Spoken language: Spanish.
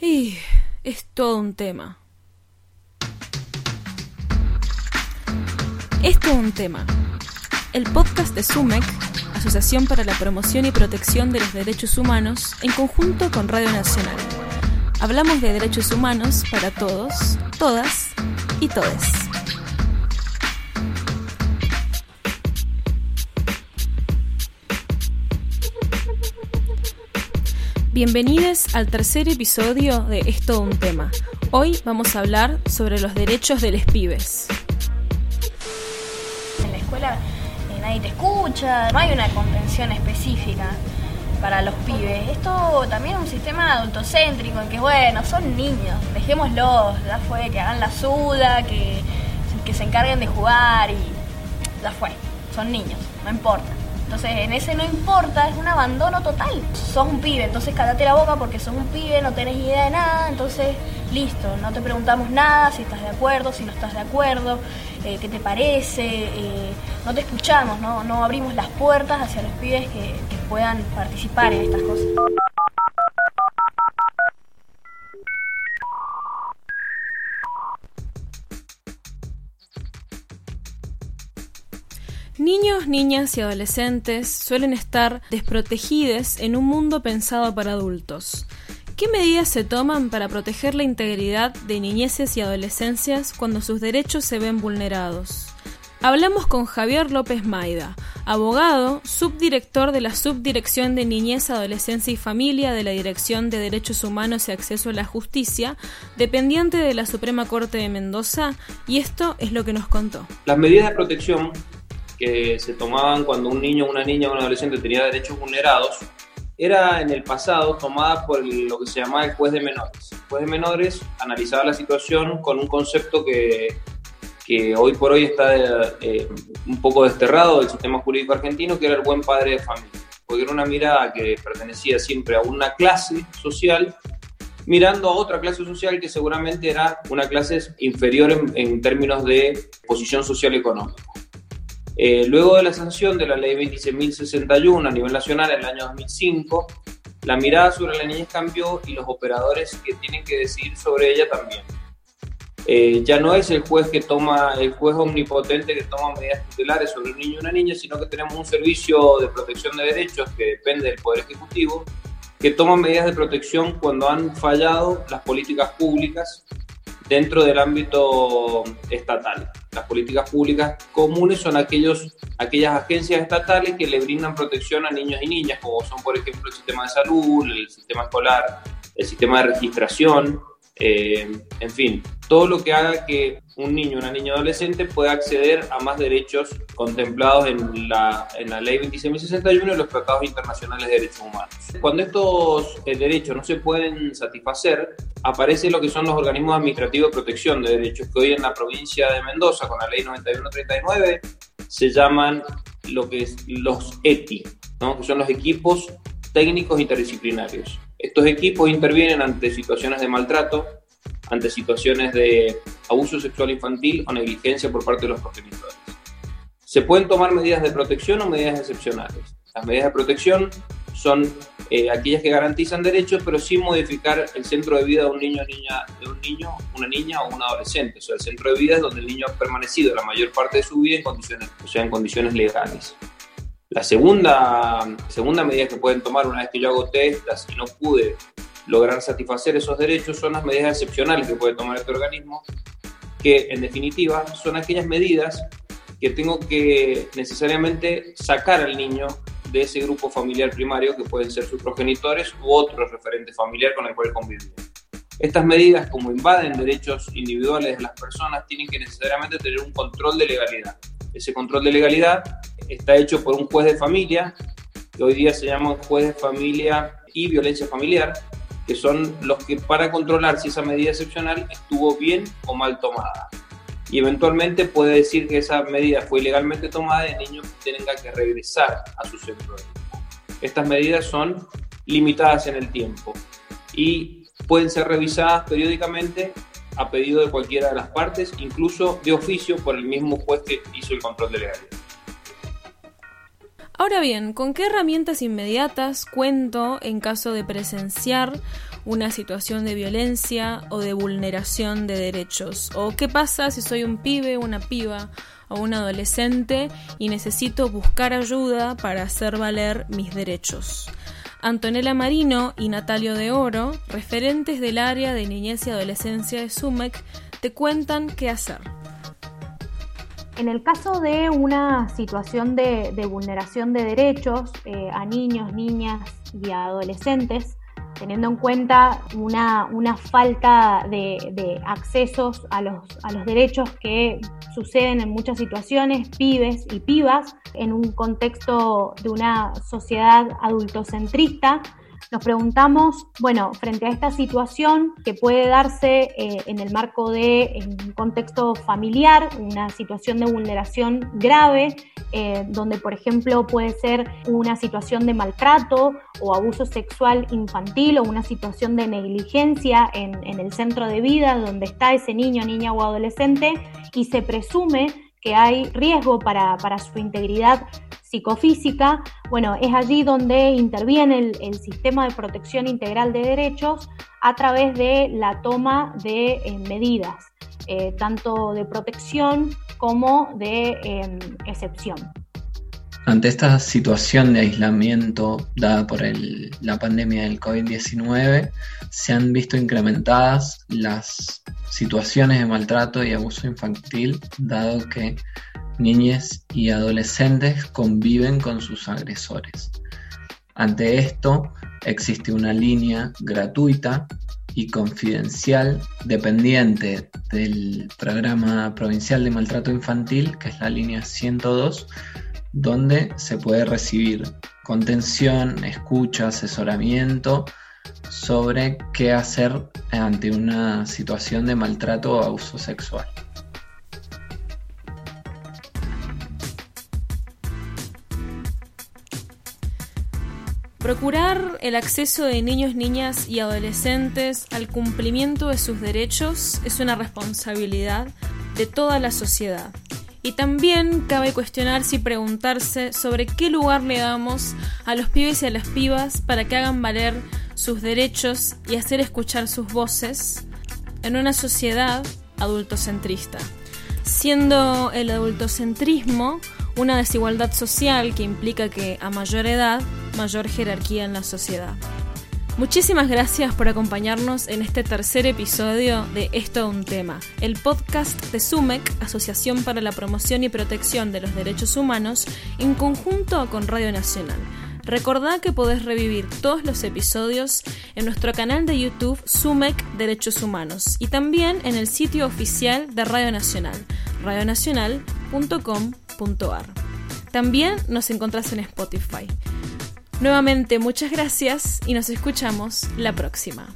Y es todo un tema. Es un tema. El podcast de SUMEC, Asociación para la Promoción y Protección de los Derechos Humanos, en conjunto con Radio Nacional. Hablamos de derechos humanos para todos, todas y todes. Bienvenidos al tercer episodio de Esto un tema. Hoy vamos a hablar sobre los derechos de los pibes. En la escuela eh, nadie te escucha, no hay una contención específica para los pibes. Esto también es un sistema adultocéntrico en que, bueno, son niños, dejémoslos, ya fue, que hagan la suda, que, que se encarguen de jugar y ya fue, son niños, no importa. Entonces, en ese no importa, es un abandono total. Sos un pibe, entonces cállate la boca porque sos un pibe, no tenés idea de nada, entonces listo, no te preguntamos nada, si estás de acuerdo, si no estás de acuerdo, eh, qué te parece, eh, no te escuchamos, ¿no? no abrimos las puertas hacia los pibes que, que puedan participar en estas cosas. Niños, niñas y adolescentes suelen estar desprotegidos en un mundo pensado para adultos. ¿Qué medidas se toman para proteger la integridad de niñeces y adolescencias cuando sus derechos se ven vulnerados? Hablamos con Javier López Maida, abogado, subdirector de la Subdirección de Niñez, Adolescencia y Familia de la Dirección de Derechos Humanos y Acceso a la Justicia, dependiente de la Suprema Corte de Mendoza, y esto es lo que nos contó. Las medidas de protección que se tomaban cuando un niño, una niña o un adolescente tenía derechos vulnerados, era en el pasado tomada por lo que se llamaba el juez de menores. El juez de menores analizaba la situación con un concepto que, que hoy por hoy está eh, un poco desterrado del sistema jurídico argentino, que era el buen padre de familia, porque era una mirada que pertenecía siempre a una clase social mirando a otra clase social que seguramente era una clase inferior en, en términos de posición social económica. Eh, luego de la sanción de la ley 26.061 a nivel nacional en el año 2005, la mirada sobre la niñez cambió y los operadores que tienen que decidir sobre ella también. Eh, ya no es el juez que toma, el juez omnipotente que toma medidas tutelares sobre un niño o una niña, sino que tenemos un servicio de protección de derechos que depende del Poder Ejecutivo, que toma medidas de protección cuando han fallado las políticas públicas dentro del ámbito estatal. Las políticas públicas comunes son aquellos, aquellas agencias estatales que le brindan protección a niños y niñas, como son, por ejemplo, el sistema de salud, el sistema escolar, el sistema de registración, eh, en fin, todo lo que haga que un niño una niña adolescente pueda acceder a más derechos contemplados en la, en la ley 26.061 y los tratados internacionales de derechos humanos. Cuando estos eh, derechos no se pueden satisfacer, aparecen lo que son los organismos administrativos de protección de derechos, que hoy en la provincia de Mendoza, con la ley 9139, se llaman lo que es los ETI, ¿no? que son los equipos técnicos interdisciplinarios. Estos equipos intervienen ante situaciones de maltrato, ante situaciones de abuso sexual infantil o negligencia por parte de los progenitores. Se pueden tomar medidas de protección o medidas excepcionales. Las medidas de protección son eh, aquellas que garantizan derechos, pero sin modificar el centro de vida de un niño, niña, de un niño, una niña o un adolescente. O sea, el centro de vida es donde el niño ha permanecido la mayor parte de su vida en condiciones, en condiciones legales. La segunda, segunda medida que pueden tomar una vez que yo hago testas y no pude lograr satisfacer esos derechos son las medidas excepcionales que puede tomar este organismo, que en definitiva son aquellas medidas que tengo que necesariamente sacar al niño de ese grupo familiar primario que pueden ser sus progenitores u otro referente familiar con el cual convivir. Estas medidas, como invaden derechos individuales de las personas, tienen que necesariamente tener un control de legalidad. Ese control de legalidad está hecho por un juez de familia, que hoy día se llama juez de familia y violencia familiar, que son los que para controlar si esa medida excepcional estuvo bien o mal tomada. Y eventualmente puede decir que esa medida fue ilegalmente tomada y el niño tenga que regresar a su centro de vida. Estas medidas son limitadas en el tiempo y pueden ser revisadas periódicamente a pedido de cualquiera de las partes, incluso de oficio por el mismo juez que hizo el control de legalidad. Ahora bien, ¿con qué herramientas inmediatas cuento en caso de presenciar una situación de violencia o de vulneración de derechos? ¿O qué pasa si soy un pibe, una piba o un adolescente y necesito buscar ayuda para hacer valer mis derechos? Antonella Marino y Natalio de Oro, referentes del área de niñez y adolescencia de SUMEC, te cuentan qué hacer. En el caso de una situación de, vulneración de derechos eh, a niños, niñas y adolescentes, teniendo en cuenta una, falta de, accesos a los, a los derechos que suceden en muchas situaciones, pibes y pibas, en un contexto de una sociedad adultocentrista, nos preguntamos, bueno, frente a esta situación que puede darse eh, en el marco de un contexto familiar, una situación de vulneración grave, eh, donde por ejemplo puede ser una situación de maltrato o abuso sexual infantil o una situación de negligencia en, en el centro de vida donde está ese niño, niña o adolescente y se presume que hay riesgo para, para su integridad psicofísica, bueno, es allí donde interviene el, sistema de protección integral de derechos a través de la toma de eh, medidas, eh, tanto de protección como de em, excepción. Ante esta situación de aislamiento dada por la pandemia del COVID-19, se han visto incrementadas las situaciones de maltrato y abuso infantil, dado que niñas y adolescentes conviven con sus agresores. Ante esto, existe una línea gratuita y confidencial dependiente del programa provincial de maltrato infantil, que es la línea 102, donde se puede recibir contención, escucha, asesoramiento sobre qué hacer ante una situación de maltrato o abuso sexual. Procurar el acceso de niños, niñas y adolescentes al cumplimiento de sus derechos es una responsabilidad de toda la sociedad. Y también cabe cuestionarse y preguntarse sobre qué lugar le damos a los pibes y a las pibas para que hagan valer sus derechos y hacer escuchar sus voces en una sociedad adultocentrista. Siendo el adultocentrismo una desigualdad social que implica que a mayor edad, mayor jerarquía en la sociedad. Muchísimas gracias por acompañarnos en este tercer episodio de Esto un tema, el podcast de SUMEC, Asociación para la Promoción y Protección de los Derechos Humanos, en conjunto con Radio Nacional. Recordá que podés revivir todos los episodios en nuestro canal de YouTube SUMEC Derechos Humanos y también en el sitio oficial de Radio Nacional, radionacional.com.ar. También nos encontrás en Spotify. Nuevamente muchas gracias y nos escuchamos la próxima.